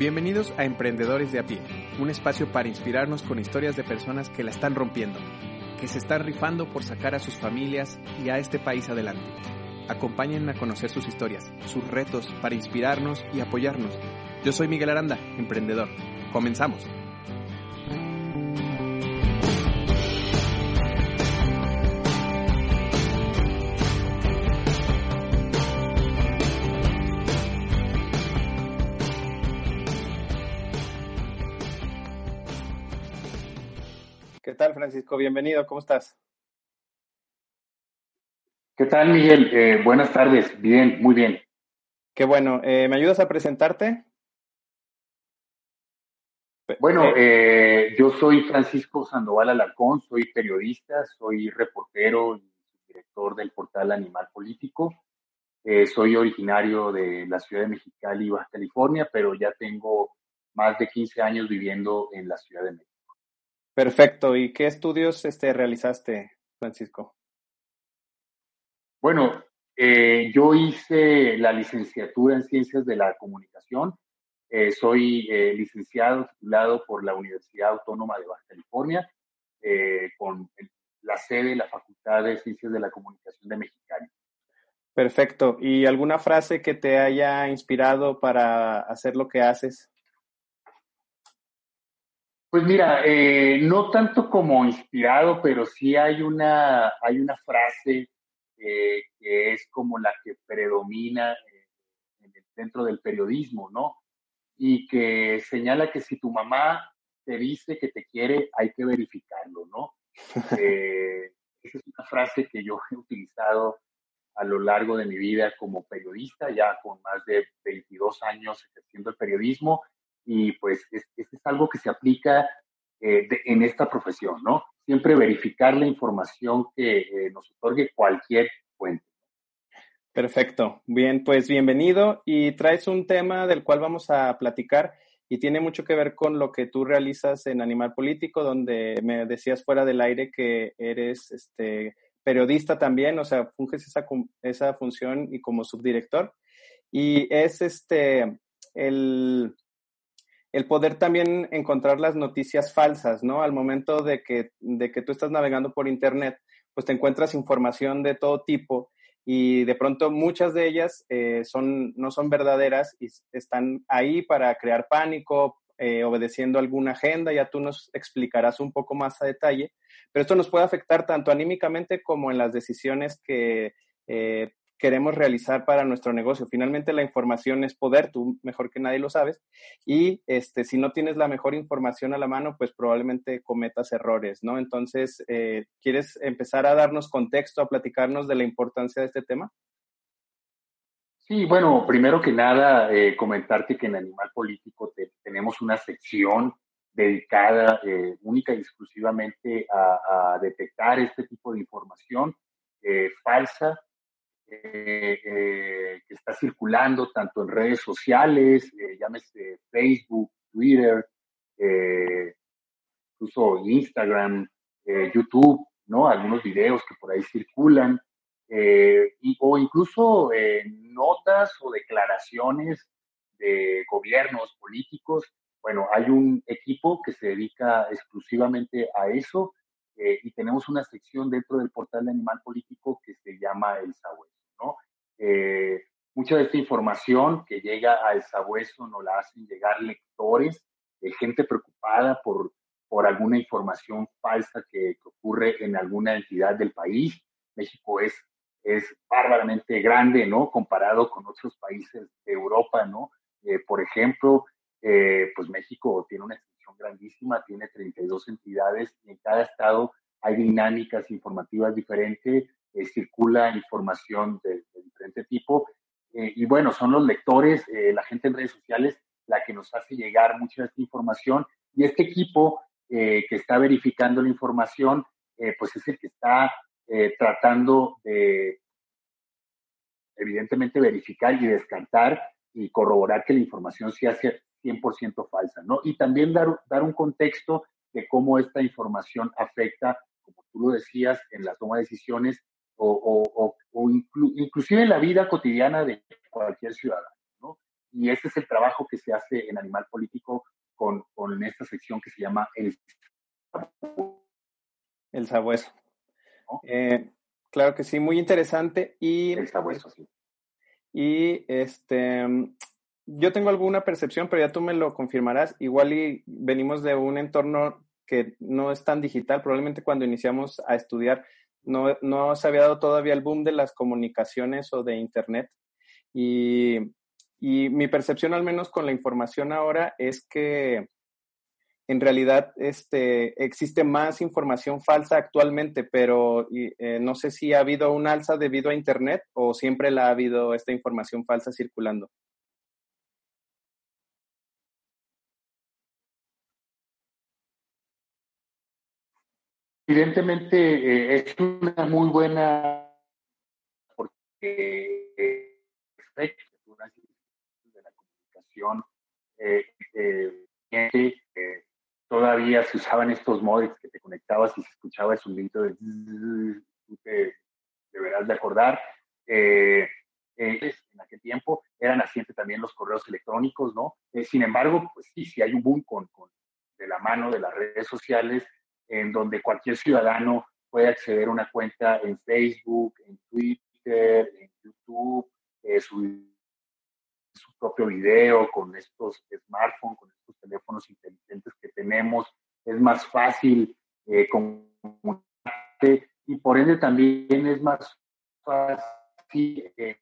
Bienvenidos a Emprendedores de a pie, un espacio para inspirarnos con historias de personas que la están rompiendo, que se están rifando por sacar a sus familias y a este país adelante. Acompáñenme a conocer sus historias, sus retos para inspirarnos y apoyarnos. Yo soy Miguel Aranda, emprendedor. Comenzamos. ¿Qué tal, Francisco? Bienvenido, ¿cómo estás? ¿Qué tal, Miguel? Eh, buenas tardes. Bien, muy bien. Qué bueno. Eh, ¿Me ayudas a presentarte? Bueno, eh, yo soy Francisco Sandoval Alarcón, soy periodista, soy reportero y director del portal Animal Político. soy originario de la ciudad de Mexicali, Baja California, pero ya tengo más de 15 años viviendo en la Ciudad de México. Perfecto. ¿Y qué estudios este, realizaste, Francisco? Bueno, eh, yo hice la licenciatura en Ciencias de la Comunicación. Eh, soy eh, licenciado titulado por la Universidad Autónoma de Baja California, con la sede de la Facultad de Ciencias de la Comunicación de Mexicali. Perfecto. ¿Y alguna frase que te haya inspirado para hacer lo que haces? Pues mira, eh, no tanto como inspirado, pero sí hay una, hay una frase eh, que es como la que predomina eh, dentro del periodismo, ¿no? Y que señala que si tu mamá te dice que te quiere, hay que verificarlo, ¿no? esa es una frase que yo he utilizado a lo largo de mi vida como periodista, ya con más de 22 años ejerciendo el periodismo, y pues es, es algo que se aplica eh, en esta profesión, ¿no? Siempre verificar la información que eh, nos otorgue cualquier fuente. Perfecto. Bien, pues bienvenido y traes un tema del cual vamos a platicar y tiene mucho que ver con lo que tú realizas en Animal Político, donde me decías fuera del aire que eres este, periodista también, o sea, funges esa, esa función y como subdirector. Y es este, el, el poder también encontrar las noticias falsas, ¿no? Al momento de que, de que tú estás navegando por Internet, pues te encuentras información de todo tipo y de pronto muchas de ellas eh, son, no son verdaderas y están ahí para crear pánico, eh, obedeciendo alguna agenda, ya tú nos explicarás un poco más a detalle, pero esto nos puede afectar tanto anímicamente como en las decisiones que eh, queremos realizar para nuestro negocio. Finalmente la información es poder, tú mejor que nadie lo sabes, y este, si no tienes la mejor información a la mano, pues probablemente cometas errores, ¿no? Entonces, eh, ¿quieres empezar a darnos contexto, a platicarnos de la importancia de este tema? Sí, bueno, primero que nada, eh, comentarte que en Animal Político tenemos una sección dedicada eh, única y exclusivamente a, detectar este tipo de información falsa eh, eh, que está circulando tanto en redes sociales, eh, llámese Facebook, Twitter, incluso Instagram, YouTube, ¿no? Algunos videos que por ahí circulan, o incluso notas o declaraciones de gobiernos políticos. Bueno, hay un equipo que se dedica exclusivamente a eso y tenemos una sección dentro del portal de Animal Político que se llama El Sabueso. Eh, mucha de esta información que llega al sabueso nos la hacen llegar lectores, de gente preocupada por, por alguna información falsa que, ocurre en alguna entidad del país. México es, es bárbaramente grande, ¿no? Comparado con otros países de Europa, ¿no? Eh, por ejemplo, eh, pues México tiene una extensión grandísima, tiene 32 entidades y en cada estado hay dinámicas informativas diferentes, circula información de, diferente tipo Eh, y bueno, son los lectores, eh, la gente en redes sociales, la que nos hace llegar mucha de esta información. Y este equipo que está verificando la información, pues es el que está tratando de, evidentemente, verificar y descartar y corroborar que la información sea 100% falsa, ¿no? Y también dar, dar un contexto de cómo esta información afecta, como tú lo decías, en la toma de decisiones o, o, inclusive en la vida cotidiana de cualquier ciudadano, ¿no? Y ese es el trabajo que se hace en Animal Político con, con esta sección que se llama El El Sabueso. Eh, claro que sí, muy interesante. Y, el Sabueso, sí. Y este, yo tengo alguna percepción, pero ya tú me lo confirmarás. Igual y venimos de un entorno que no es tan digital. Probablemente cuando iniciamos a estudiar no, no se había dado todavía el boom de las comunicaciones o de Internet. Y, y mi percepción, al menos con la información ahora, es que en realidad este, existe más información falsa actualmente, pero eh, no sé si ha habido un alza debido a Internet o siempre la ha habido esta información falsa circulando. Evidentemente eh, es una muy buena porque eh, de la comunicación eh, eh, todavía se usaban estos modems que te conectabas y se escuchaba el sonido de tú te deberás de acordar. en aquel tiempo eran nacientes también los correos electrónicos, ¿no? sin embargo, pues sí, sí hay un boom con, con, de la mano de las redes sociales en donde cualquier ciudadano puede acceder a una cuenta en Facebook, en Twitter, en YouTube, eh, subir su propio video con estos smartphones, con estos teléfonos inteligentes que tenemos. Es más fácil eh, comunicarte y por ende también es más fácil eh,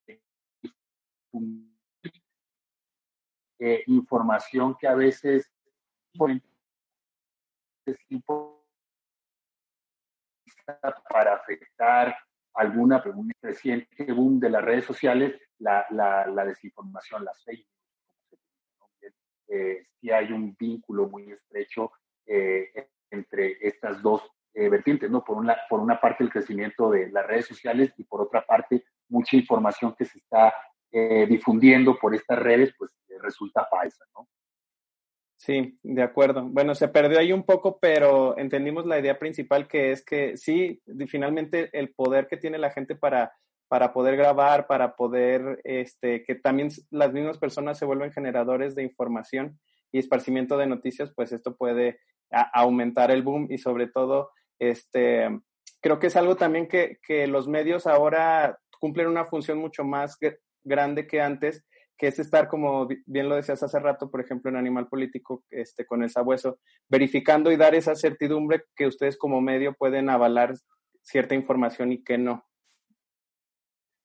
eh información que a veces es importante para afectar alguna, un creciente de las redes sociales, la, la, desinformación, las fake. Eh, sí hay un vínculo muy estrecho eh, entre estas dos eh, vertientes, ¿no? Por una, por una parte el crecimiento de las redes sociales y por otra parte mucha información que se está difundiendo por estas redes, pues resulta falsa, ¿no? Sí, de acuerdo. Bueno, se perdió ahí un poco, pero entendimos la idea principal que es que sí, finalmente el poder que tiene la gente para, para poder grabar, para poder, este, que también las mismas personas se vuelven generadores de información y esparcimiento de noticias, pues esto puede aumentar el boom y sobre todo, este, creo que es algo también que, que los medios ahora cumplen una función mucho más grande que antes que es estar, como bien lo decías hace rato, por ejemplo, en Animal Político, este, con el sabueso, verificando y dar esa certidumbre que ustedes como medio pueden avalar cierta información y que no.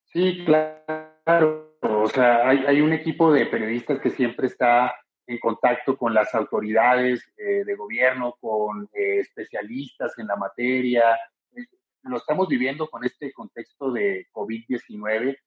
Sí, claro. O sea, hay, un equipo de periodistas que siempre está en contacto con las autoridades eh, de gobierno, con eh, especialistas en la materia. Eh, lo estamos viviendo con este contexto de COVID-19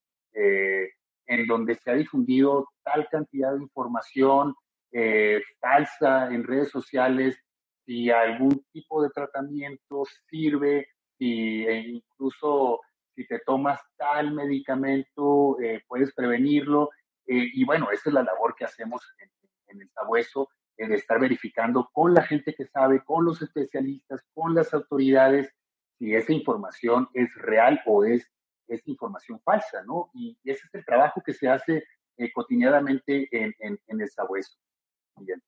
en donde se ha difundido tal cantidad de información eh, falsa en redes sociales, si algún tipo de tratamiento sirve, si e incluso si te tomas tal medicamento eh, puedes prevenirlo. Eh, y bueno, esa es la labor que hacemos en, en el sabueso, de estar verificando con la gente que sabe, con los especialistas, con las autoridades, si esa información es real o es es información falsa, ¿no? Y ese es el trabajo que se hace eh, cotidianamente en, el sabueso. Bien.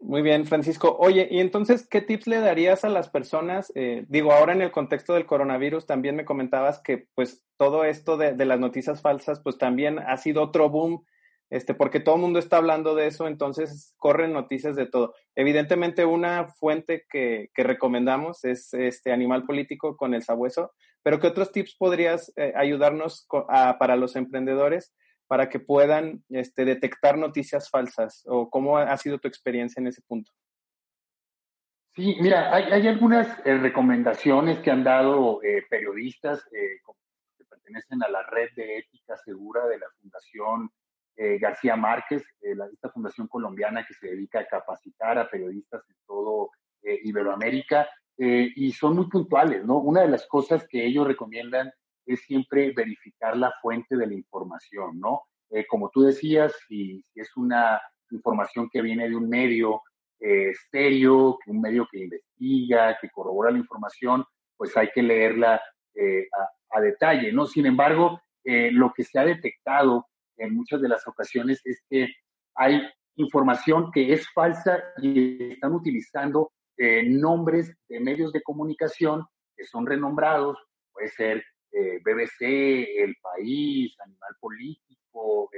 Muy bien, Francisco. Oye, y entonces, ¿qué tips le darías a las personas? Eh, digo, ahora en el contexto del coronavirus, también me comentabas que pues todo esto de, las noticias falsas, pues también ha sido otro boom este, porque todo el mundo está hablando de eso, entonces corren noticias de todo. Evidentemente, una fuente que recomendamos es este Animal Político con el sabueso, pero ¿qué otros tips podrías eh, ayudarnos para los emprendedores para que puedan este, detectar noticias falsas? ¿O cómo ha sido tu experiencia en ese punto? Sí, mira, hay, algunas eh, recomendaciones que han dado eh, periodistas que pertenecen a la red de ética segura de la Fundación García Márquez, esta fundación colombiana que se dedica a capacitar a periodistas en todo Iberoamérica, y son muy puntuales, ¿no? Una de las cosas que ellos recomiendan es siempre verificar la fuente de la información, ¿no? como tú decías, si, es una información que viene de un medio eh, serio, un medio que investiga, que corrobora la información, pues hay que leerla eh, a, detalle, ¿no? Sin embargo, eh, lo que se ha detectado en muchas de las ocasiones es que hay información que es falsa y están utilizando nombres de medios de comunicación que son renombrados, puede ser BBC, El País, Animal Político,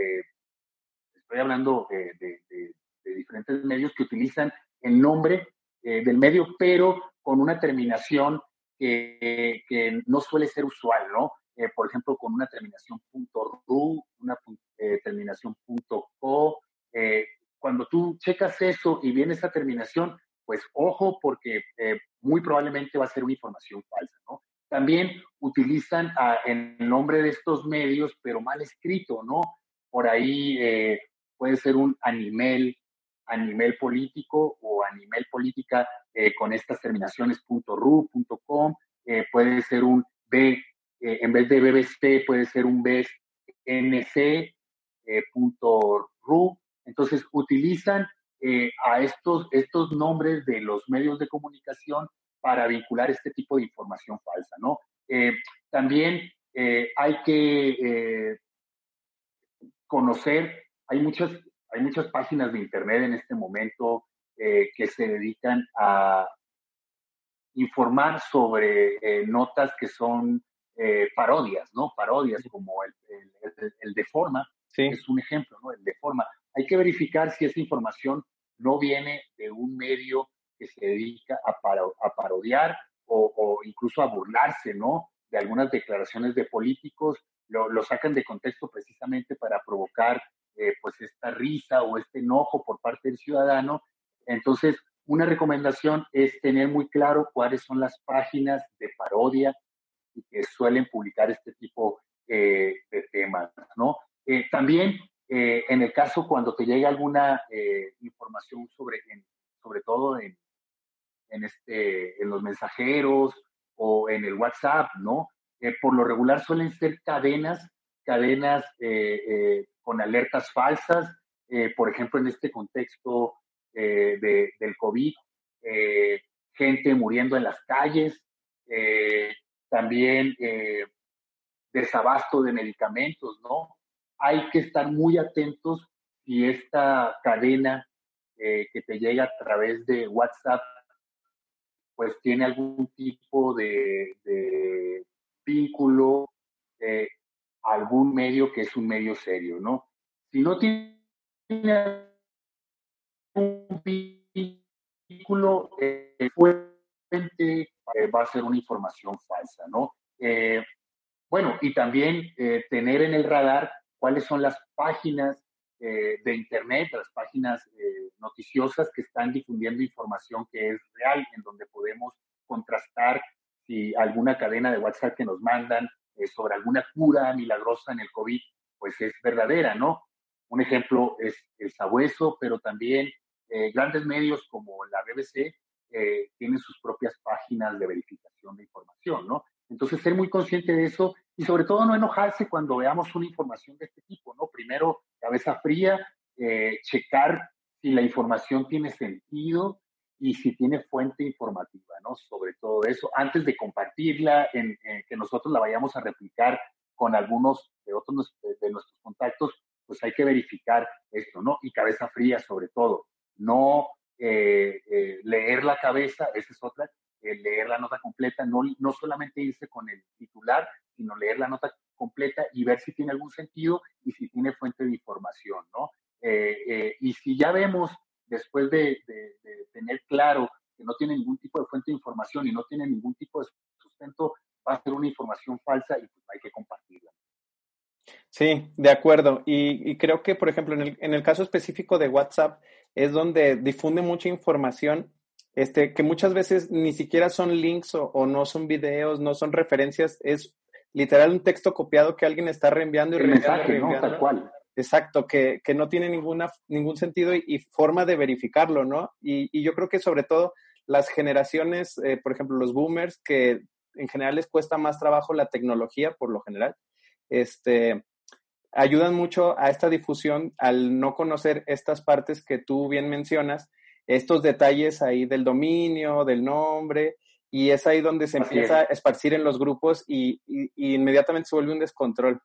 estoy hablando de, diferentes medios que utilizan el nombre eh, del medio, pero con una terminación que, no suele ser usual, ¿no? Eh, por ejemplo, con una terminación .ru, una eh, terminación .co. cuando tú checas eso y viene esa terminación, pues ojo porque muy probablemente va a ser una información falsa, ¿no? También utilizan el nombre de estos medios, pero mal escrito, ¿no? Por ahí puede ser un animal, a nivel político o a nivel política eh, con estas terminaciones .ru, .com, eh, puede ser un B, eh, en vez de BBC puede ser un BNC, .ru. Entonces utilizan a estos, estos nombres de los medios de comunicación para vincular este tipo de información falsa, ¿no? también hay que conocer, hay muchas hay muchas páginas de Internet en este momento eh, que se dedican a informar sobre eh, notas que son eh, parodias, ¿no? Parodias como el, el, de forma, es un ejemplo, ¿no? El de forma. Hay que verificar si esa información no viene de un medio que se dedica a, parodiar o, incluso a burlarse, ¿no? De algunas declaraciones de políticos, lo, lo sacan de contexto precisamente para provocar eh, pues esta risa o este enojo por parte del ciudadano. Entonces, una recomendación es tener muy claro cuáles son las páginas de parodia que suelen publicar este tipo eh, de temas, ¿no? Eh, también, en el caso cuando te llega alguna información sobre, sobre todo en, en, este, en los mensajeros o en el WhatsApp, ¿no? por lo regular suelen ser cadenas, cadenas con alertas falsas, eh, por ejemplo, en este contexto eh, del COVID, eh, gente muriendo en las calles, también desabasto de medicamentos, ¿no? Hay que estar muy atentos si esta cadena que te llega a través de WhatsApp, pues tiene algún tipo de, vínculo algún medio que es un medio serio, ¿no? Si no tiene un vínculo eh, fuente, eh, va a ser una información falsa, ¿no? Eh, bueno, y también tener en el radar cuáles son las páginas de Internet, las páginas noticiosas que están difundiendo información que es real, en donde podemos contrastar si alguna cadena de WhatsApp que nos mandan eh, sobre alguna cura milagrosa en el COVID, pues es verdadera, ¿no? Un ejemplo es el sabueso, pero también eh, grandes medios como la BBC eh, tienen sus propias páginas de verificación de información, ¿no? Entonces, ser muy consciente de eso y sobre todo no enojarse cuando veamos una información de este tipo, ¿no? Primero, cabeza fría, checar si la información tiene sentido, y si tiene fuente informativa, ¿no? Sobre todo eso, antes de compartirla, en, que nosotros la vayamos a replicar con algunos de otros de, nuestros contactos, pues hay que verificar esto, ¿no? Y cabeza fría sobre todo, no eh, eh, leer la cabeza, esa es otra, leer la nota completa, no, no solamente irse con el titular, sino leer la nota completa y ver si tiene algún sentido y si tiene fuente de información, ¿no? Eh, y si ya vemos después de, tener claro que no tiene ningún tipo de fuente de información y no tiene ningún tipo de sustento, va a ser una información falsa y pues hay que compartirla. Sí, de acuerdo. Y, creo que, por ejemplo, en el, caso específico de WhatsApp, es donde difunde mucha información este, que muchas veces ni siquiera son links o, no son videos, no son referencias, es literal un texto copiado que alguien está reenviando y El reenviando. mensaje. Tal cual. Exacto, que, que no tiene ninguna, ningún sentido y, y forma de verificarlo, ¿no? Y, y yo creo que sobre todo las generaciones, eh, por ejemplo, los boomers, que en general les cuesta más trabajo la tecnología, por lo general, este, ayudan mucho a esta difusión al no conocer estas partes que tú bien mencionas, estos detalles ahí del dominio, del nombre, y es ahí donde se Así empieza es. a esparcir en los grupos y, y- y inmediatamente se vuelve un descontrol.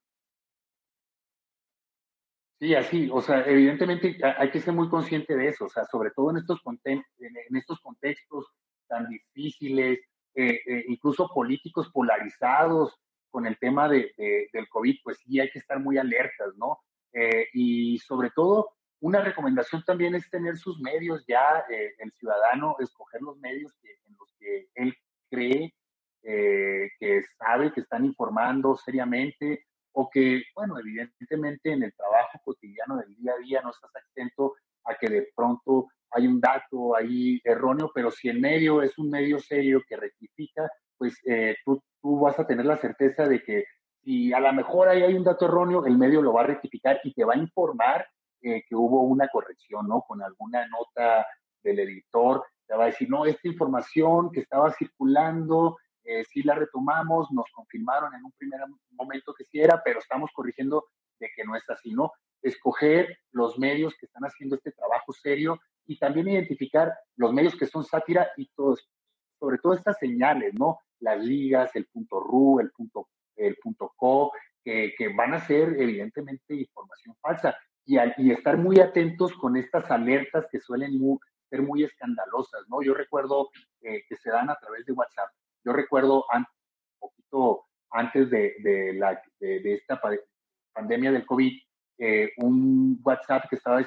Sí, así, o sea, evidentemente ha- hay que ser muy consciente de eso, o sea, sobre todo en estos, en, en estos contextos tan difíciles, eh, eh, incluso políticos polarizados con el tema de, de- del COVID, pues sí hay que estar muy alertas, ¿no? Eh, y sobre todo, una recomendación también es tener sus medios ya, eh, el ciudadano, escoger los medios en los que él cree, eh, que sabe que están informando seriamente, o que, bueno, evidentemente en el trabajo cotidiano del día a día no estás exento a que de pronto hay un dato ahí erróneo, pero si el medio es un medio serio que rectifica, pues eh, tú, tú vas a tener la certeza de que si a lo mejor ahí hay un dato erróneo, el medio lo va a rectificar y te va a informar eh, que hubo una corrección, ¿no? Con alguna nota del editor, te va a decir, no, esta información que estaba circulando eh, sí la retomamos, nos confirmaron en un primer momento que sí era, pero estamos corrigiendo de que no es así, ¿no? Escoger los medios que están haciendo este trabajo serio y también identificar los medios que son sátira y todos, sobre todo estas señales, ¿no? Las ligas, el punto RU, el punto, el punto co, que, que van a ser evidentemente información falsa y, al- y estar muy atentos con estas alertas que suelen mu- ser muy escandalosas, ¿no? Yo recuerdo eh, que se dan a través de WhatsApp. Yo recuerdo un poquito antes de, de la, de, de esta pa- pandemia del COVID, eh, un WhatsApp que estaba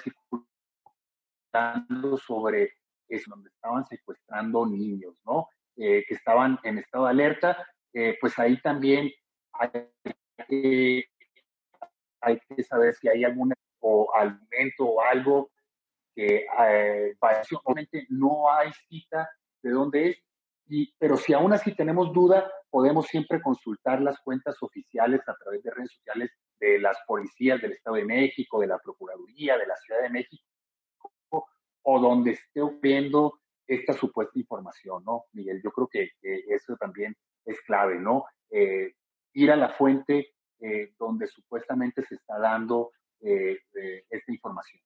circulando sobre eso, donde estaban secuestrando niños, ¿no? Eh, que estaban en estado de alerta, eh, pues ahí también hay que, hay que saber si hay algún o alimento o algo que eh, no hay cita de dónde es, y, pero si aún así tenemos duda, podemos siempre consultar las cuentas oficiales a través de redes sociales de las policías del Estado de México, de la Procuraduría, de la Ciudad de México, o donde esté ocurriendo esta supuesta información, ¿no, Miguel? Yo creo que, que eso también es clave, ¿no? Eh, ir a la fuente eh, donde supuestamente se está dando eh, eh, esta información.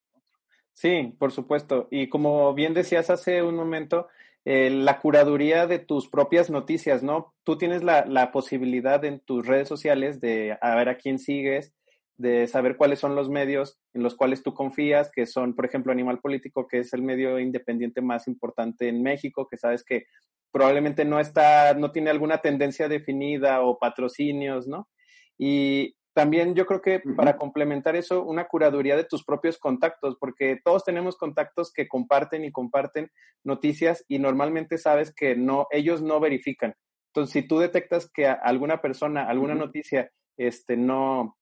Sí, por supuesto. Y como bien decías hace un momento, eh, la curaduría de tus propias noticias, ¿no? Tú tienes la, la posibilidad en tus redes sociales de a ver a quién sigues, de saber cuáles son los medios en los cuales tú confías, que son, por ejemplo, Animal Político, que es el medio independiente más importante en México, que sabes que probablemente no está, no tiene alguna tendencia definida o patrocinios, ¿no? Y también yo creo que para complementar eso, una curaduría de tus propios contactos, porque todos tenemos contactos que comparten y comparten noticias y normalmente sabes que no, ellos no verifican. Entonces, si tú detectas que alguna persona, alguna noticia, este, no,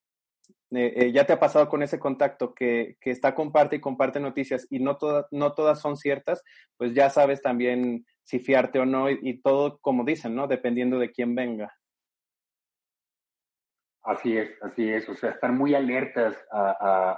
eh, eh, ya te ha pasado con ese contacto que, que está comparte y comparte noticias y no, todas no todas son ciertas, pues ya sabes también si fiarte o no y, y todo como dicen, ¿no? Dependiendo de quién venga. Así es, así es. O sea, estar muy alertas a,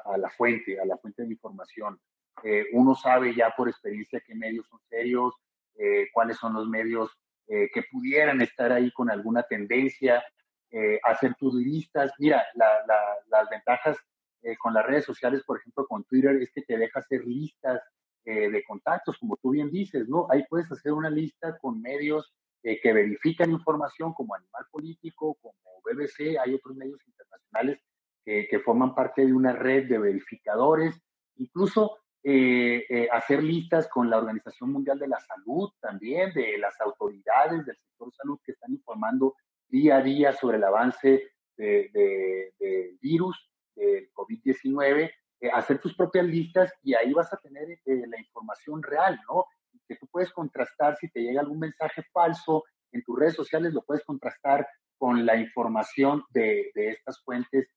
a- a la fuente, a la fuente de información. Eh, uno sabe ya por experiencia qué medios son serios, eh, cuáles son los medios eh, que pudieran estar ahí con alguna tendencia, eh, hacer tus listas. Mira, la- la- las ventajas eh, con las redes sociales, por ejemplo, con Twitter, es que te deja hacer listas eh, de contactos, como tú bien dices, ¿no? Ahí puedes hacer una lista con medios eh, que verifican información como Animal Político, como BBC, hay otros medios internacionales que, que forman parte de una red de verificadores, incluso eh, eh, hacer listas con la Organización Mundial de la Salud también, de las autoridades del sector salud que están informando día a día sobre el avance de- de- del virus, del COVID-19, eh, hacer tus propias listas y ahí vas a tener eh, la información real, ¿no? Que tú puedes contrastar si te llega algún mensaje falso en tus redes sociales, lo puedes contrastar con la información de, de estas fuentes,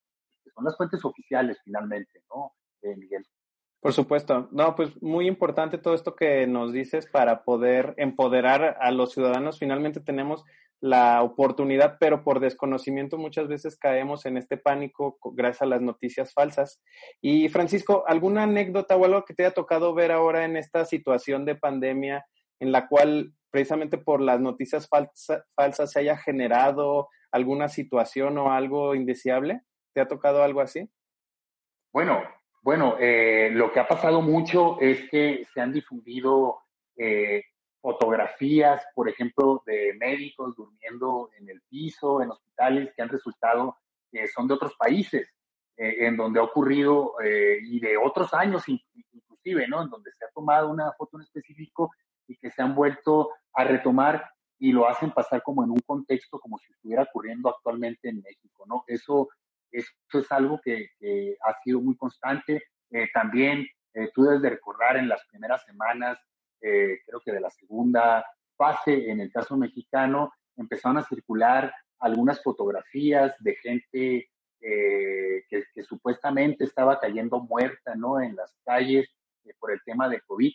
que son las fuentes oficiales finalmente, ¿no, Miguel? Por supuesto. No, pues muy importante todo esto que nos dices para poder empoderar a los ciudadanos. Finalmente tenemos la oportunidad, pero por desconocimiento muchas veces caemos en este pánico gracias a las noticias falsas. Y Francisco, ¿alguna anécdota o algo que te haya tocado ver ahora en esta situación de pandemia en la cual precisamente por las noticias falsas se haya generado alguna situación o algo indeseable? ¿Te ha tocado algo así? Bueno, bueno, eh, lo que ha pasado mucho es que se han difundido eh, fotografías, por ejemplo, de médicos durmiendo en el piso, en hospitales que han resultado que son de otros países, eh, en donde ha ocurrido, y de otros años inclusive, ¿no? En donde se ha tomado una foto en específico y que se han vuelto a retomar y lo hacen pasar como en un contexto como si estuviera ocurriendo actualmente en México, ¿no? Eso, eso es algo que, ha sido muy constante. Eh, también eh, tú debes de recordar en las primeras semanas, eh, creo que de la segunda fase, en el caso mexicano, empezaron a circular algunas fotografías de gente que, que, supuestamente estaba cayendo muerta, ¿no? En las calles por el tema de COVID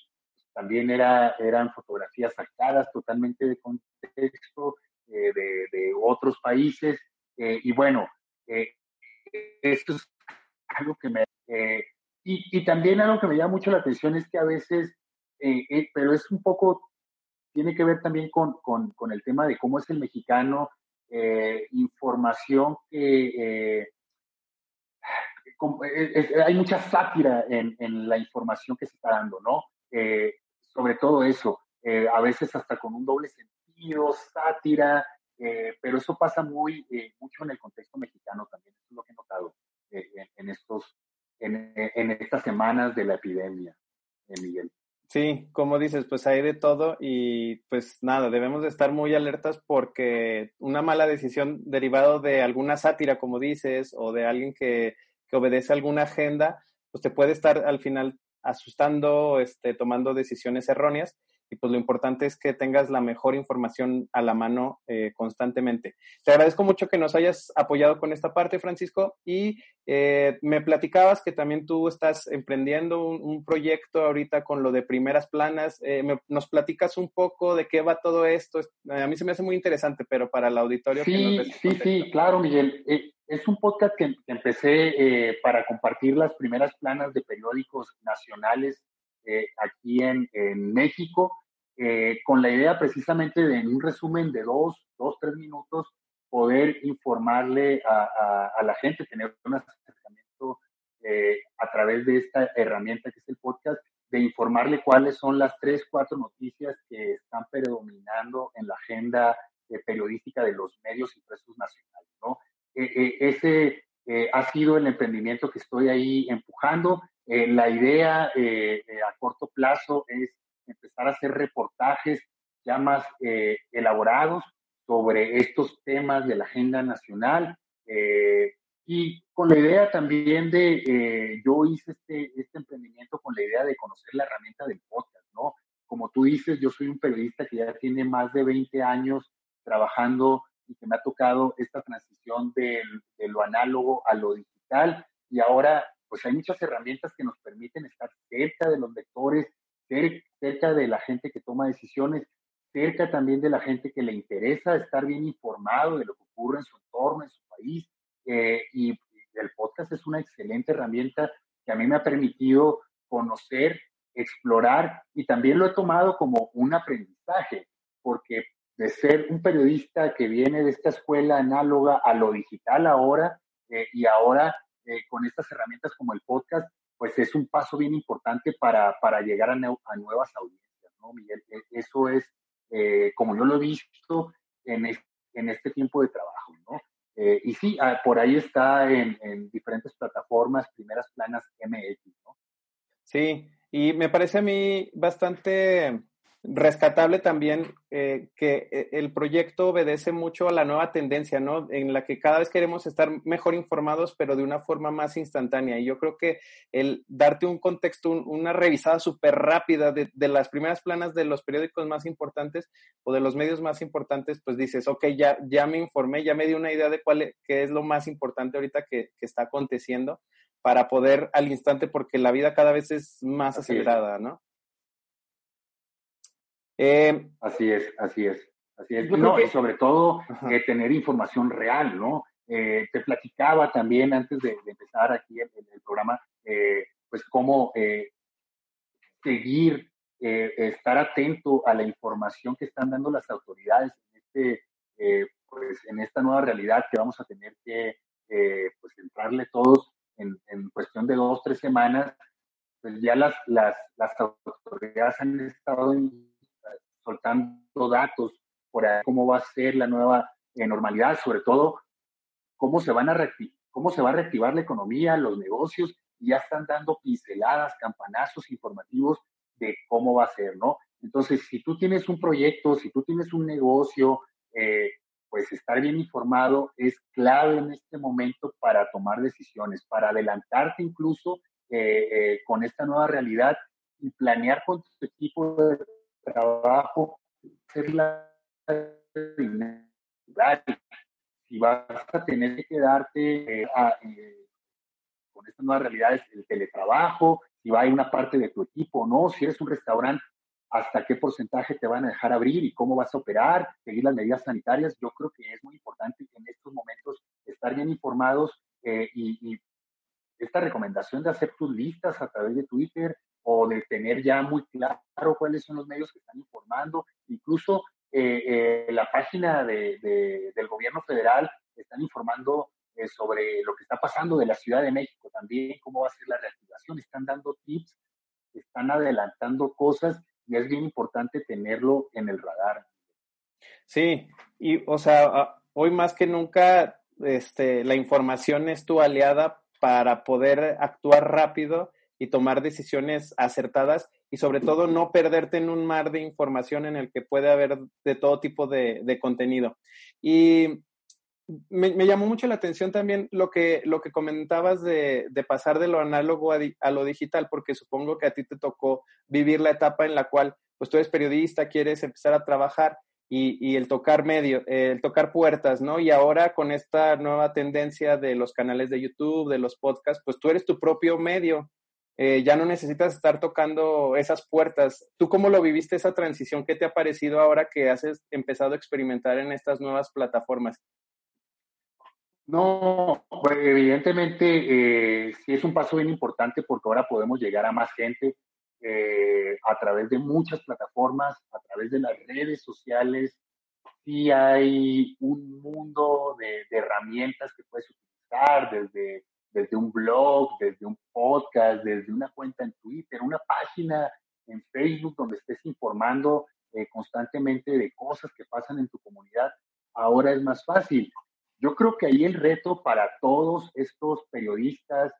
también era, eran fotografías sacadas totalmente de contexto eh, de, otros países. Eh, y bueno, eh, esto es algo que me... Y, y, también algo que me llama mucho la atención es que a veces, pero es un poco, tiene que ver también con, con, con el tema de cómo es el mexicano, información que... hay mucha sátira en, en, la información que se está dando, ¿no? sobre todo eso, eh, a veces hasta con un doble sentido, sátira, eh, pero eso pasa muy eh, mucho en el contexto mexicano también, eso es lo que he notado en, estos, en, estas semanas de la epidemia, Miguel. Sí, como dices, pues hay de todo y pues nada, debemos de estar muy alertas porque una mala decisión derivado de alguna sátira, como dices, o de alguien que, que obedece alguna agenda, pues te puede estar al final asustando, este, tomando decisiones erróneas. Y pues lo importante es que tengas la mejor información a la mano eh, constantemente. Te agradezco mucho que nos hayas apoyado con esta parte, Francisco. Y eh, me platicabas que también tú estás emprendiendo un, proyecto ahorita con lo de primeras planas. Eh, ¿Nos platicas un poco de qué va todo esto? A mí se me hace muy interesante, pero para el auditorio. Sí, sí, sí, claro, Miguel es un podcast que, empecé eh, para compartir las primeras planas de periódicos nacionales eh, aquí en, México, eh, con la idea precisamente de en un resumen de dos, dos, tres minutos poder informarle a, la gente, tener un acercamiento a través de esta herramienta que es el podcast, de informarle cuáles son las tres, cuatro noticias que están predominando en la agenda periodística de los medios impresos nacionales, ¿no? Eh, eh, ese eh, ha sido el emprendimiento que estoy ahí empujando. la idea a corto plazo es empezar a hacer reportajes ya más elaborados sobre estos temas de la agenda nacional. y con la idea también de, yo hice este, este emprendimiento con la idea de conocer la herramienta del podcast, ¿no? Como tú dices, yo soy un periodista que ya tiene más de 20 años trabajando y que me ha tocado esta transición de, lo análogo a lo digital y ahora pues hay muchas herramientas que nos permiten estar cerca de los lectores, cerca de la gente que toma decisiones, cerca también de la gente que le interesa estar bien informado de lo que ocurre en su entorno, en su país. Eh, y el podcast es una excelente herramienta que a mí me ha permitido conocer, explorar y también lo he tomado como un aprendizaje, porque de ser un periodista que viene de esta escuela análoga a lo digital ahora eh, y ahora eh, con estas herramientas como el podcast, pues es un paso bien importante para, para llegar a, nuevas audiencias, ¿no, Miguel? E, eso es, eh, como yo lo he visto en, en este tiempo de trabajo, ¿no? y sí, ah, por ahí está en, en diferentes plataformas, primeras planas MX, ¿no? Sí, y me parece a mí bastante rescatable también eh, que eh, el proyecto obedece mucho a la nueva tendencia, ¿no? En la que cada vez queremos estar mejor informados, pero de una forma más instantánea. Y yo creo que el darte un contexto, una revisada súper rápida de, las primeras planas de los periódicos más importantes o de los medios más importantes, pues dices, ok, ya, ya me informé, ya me di una idea de cuál es, qué es lo más importante ahorita que, que está aconteciendo para poder al instante, porque la vida cada vez es más acelerada, ¿no? Eh, así es, así es. Así es. No, y sobre todo tener información real, ¿no? te platicaba también antes de, empezar aquí el, el programa, pues cómo seguir, estar atento a la información que están dando las autoridades en este pues en esta nueva realidad que vamos a tener que eh, pues entrarle todos en, en, cuestión de dos, tres semanas, pues ya las, las, las autoridades han estado soltando datos por ahí, cómo va a ser la nueva eh, normalidad, sobre todo cómo se, van a cómo se va a reactivar la economía, los negocios, y ya están dando pinceladas, campanazos informativos de cómo va a ser, ¿no? Entonces, si tú tienes un proyecto, si tú tienes un negocio, eh, pues estar bien informado es clave en este momento para tomar decisiones, para adelantarte incluso eh, con esta nueva realidad y planear con tu equipo de trabajo, hacer la si vas a tener que quedarte eh, con esta nueva realidad, el teletrabajo, si va a una parte de tu equipo, ¿no? Si eres un restaurante, hasta qué porcentaje te van a dejar abrir y cómo vas a operar, seguir las medidas sanitarias. Yo creo que es muy importante en estos momentos estar bien informados eh, y, esta recomendación de hacer tus listas a través de Twitter o de tener ya muy claro cuáles son los medios que están informando. Incluso eh, eh, la página de, del gobierno federal están informando sobre lo que está pasando de la Ciudad de México también, cómo va a ser la reactivación, están dando tips, están adelantando cosas y es bien importante tenerlo en el radar. Sí, y o sea, hoy más que nunca este, la información es tu aliada para poder actuar rápido y tomar decisiones acertadas y sobre todo no perderte en un mar de información en el que puede haber de todo tipo de, de contenido. Y me, llamó mucho la atención también lo que, lo que comentabas de, pasar de lo análogo a, lo digital, porque supongo que a ti te tocó vivir la etapa en la cual pues tú eres periodista, quieres empezar a trabajar y, el tocar medio, el tocar puertas, ¿no? Y ahora con esta nueva tendencia de los canales de YouTube, de los podcasts, pues tú eres tu propio medio. Eh, ya no necesitas estar tocando esas puertas. ¿Tú cómo lo viviste esa transición? ¿Qué te ha parecido ahora que has empezado a experimentar en estas nuevas plataformas? No, pues, evidentemente eh, sí es un paso bien importante porque ahora podemos llegar a más gente eh, a través de muchas plataformas, a través de las redes sociales. Sí hay un mundo de, herramientas que puedes utilizar desde, desde un blog, desde un podcast, desde una cuenta en Twitter, una página en Facebook donde estés informando eh, constantemente de cosas que pasan en tu comunidad. Ahora es más fácil. Yo creo que ahí el reto para todos estos periodistas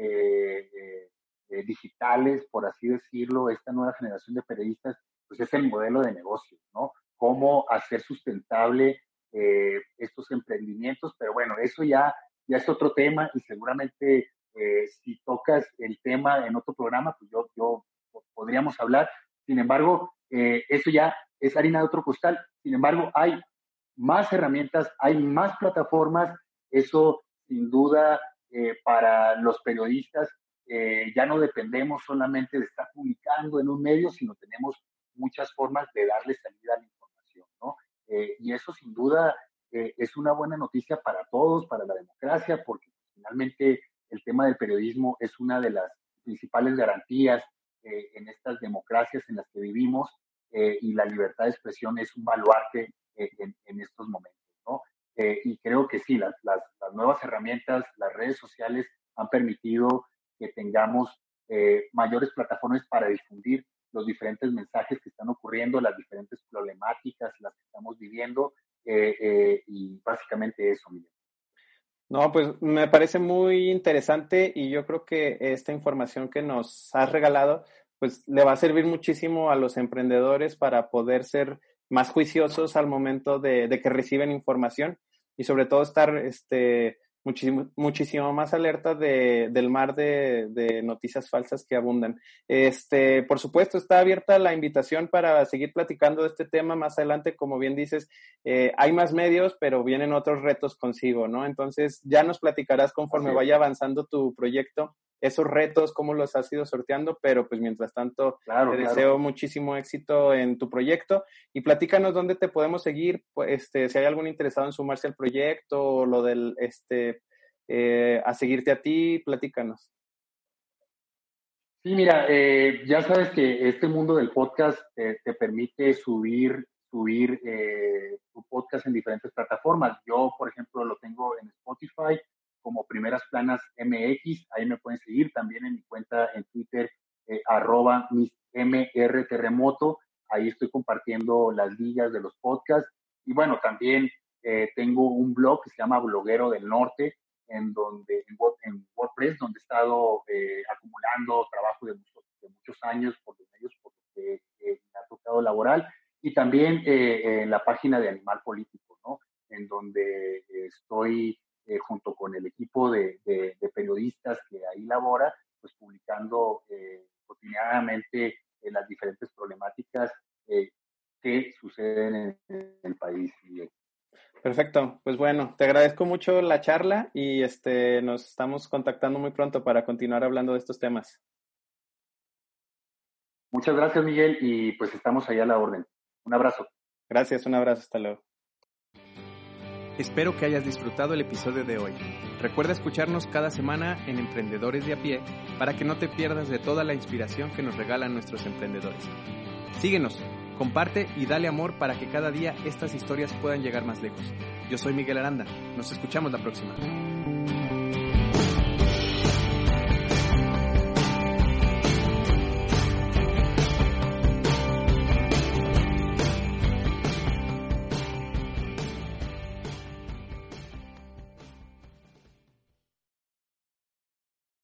eh, eh, eh, digitales, por así decirlo, esta nueva generación de periodistas, pues es el modelo de negocio, ¿no? Cómo hacer sustentable estos emprendimientos, pero bueno, eso ya, ya es otro tema y seguramente si tocas el tema en otro programa, pues yo, yo podríamos hablar. Sin embargo, eso ya es harina de otro costal. Sin embargo, hay más herramientas, hay más plataformas, eso sin duda eh, para los periodistas eh, ya no dependemos solamente de estar publicando en un medio, sino tenemos muchas formas de darle salida a la información, ¿no? Eh, y eso sin duda es una buena noticia para todos, para la democracia, porque finalmente el tema del periodismo es una de las principales garantías en estas democracias en las que vivimos y la libertad de expresión es un baluarte en, estos momentos, ¿no? Eh, y creo que sí, las, las, nuevas herramientas, las redes sociales han permitido que tengamos eh, mayores plataformas para difundir los diferentes mensajes que están ocurriendo, las diferentes problemáticas, las que estamos viviendo, eh, y básicamente eso, Miguel. No, pues me parece muy interesante y yo creo que esta información que nos has regalado, pues le va a servir muchísimo a los emprendedores para poder ser más juiciosos al momento de, que reciben información y sobre todo estar este, muchísimo, muchísimo más alerta de, del mar de, de, noticias falsas que abundan. Este, por supuesto, está abierta la invitación para seguir platicando de este tema más adelante. Como bien dices, eh, hay más medios, pero vienen otros retos consigo, ¿no? Entonces, ya nos platicarás conforme vaya avanzando tu proyecto esos retos, cómo los has ido sorteando, pero pues mientras tanto te deseo muchísimo éxito en tu proyecto y platícanos dónde te podemos seguir, pues, este, si hay algún interesado en sumarse al proyecto o lo del, este, eh, a seguirte a ti, platícanos. Sí, mira, eh, ya sabes que este mundo del podcast te permite subir, subir eh, tu podcast en diferentes plataformas. Yo, por ejemplo, lo tengo en Spotify, como Primeras Planas MX. Ahí me pueden seguir también en mi cuenta en Twitter, eh, arroba MR Terremoto. Ahí estoy compartiendo las ligas de los podcasts. Y bueno, también eh, tengo un blog que se llama Bloguero del Norte, en donde en, WordPress, donde he estado eh, acumulando trabajo de muchos, de muchos, años por los por los que me ha tocado laboral. Y también en la página de Animal Político, ¿no? En donde estoy eh, junto con el equipo de, periodistas que ahí labora, pues publicando eh, cotidianamente eh, las diferentes problemáticas que suceden en, el país. Perfecto, pues bueno, te agradezco mucho la charla y este nos estamos contactando muy pronto para continuar hablando de estos temas. Muchas gracias, Miguel, y pues estamos ahí a la orden. Un abrazo. Gracias, un abrazo, hasta luego. Espero que hayas disfrutado el episodio de hoy. Recuerda escucharnos cada semana en Emprendedores de a pie para que no te pierdas de toda la inspiración que nos regalan nuestros emprendedores. Síguenos, comparte y dale amor para que cada día estas historias puedan llegar más lejos. Yo soy Miguel Aranda. Nos escuchamos la próxima.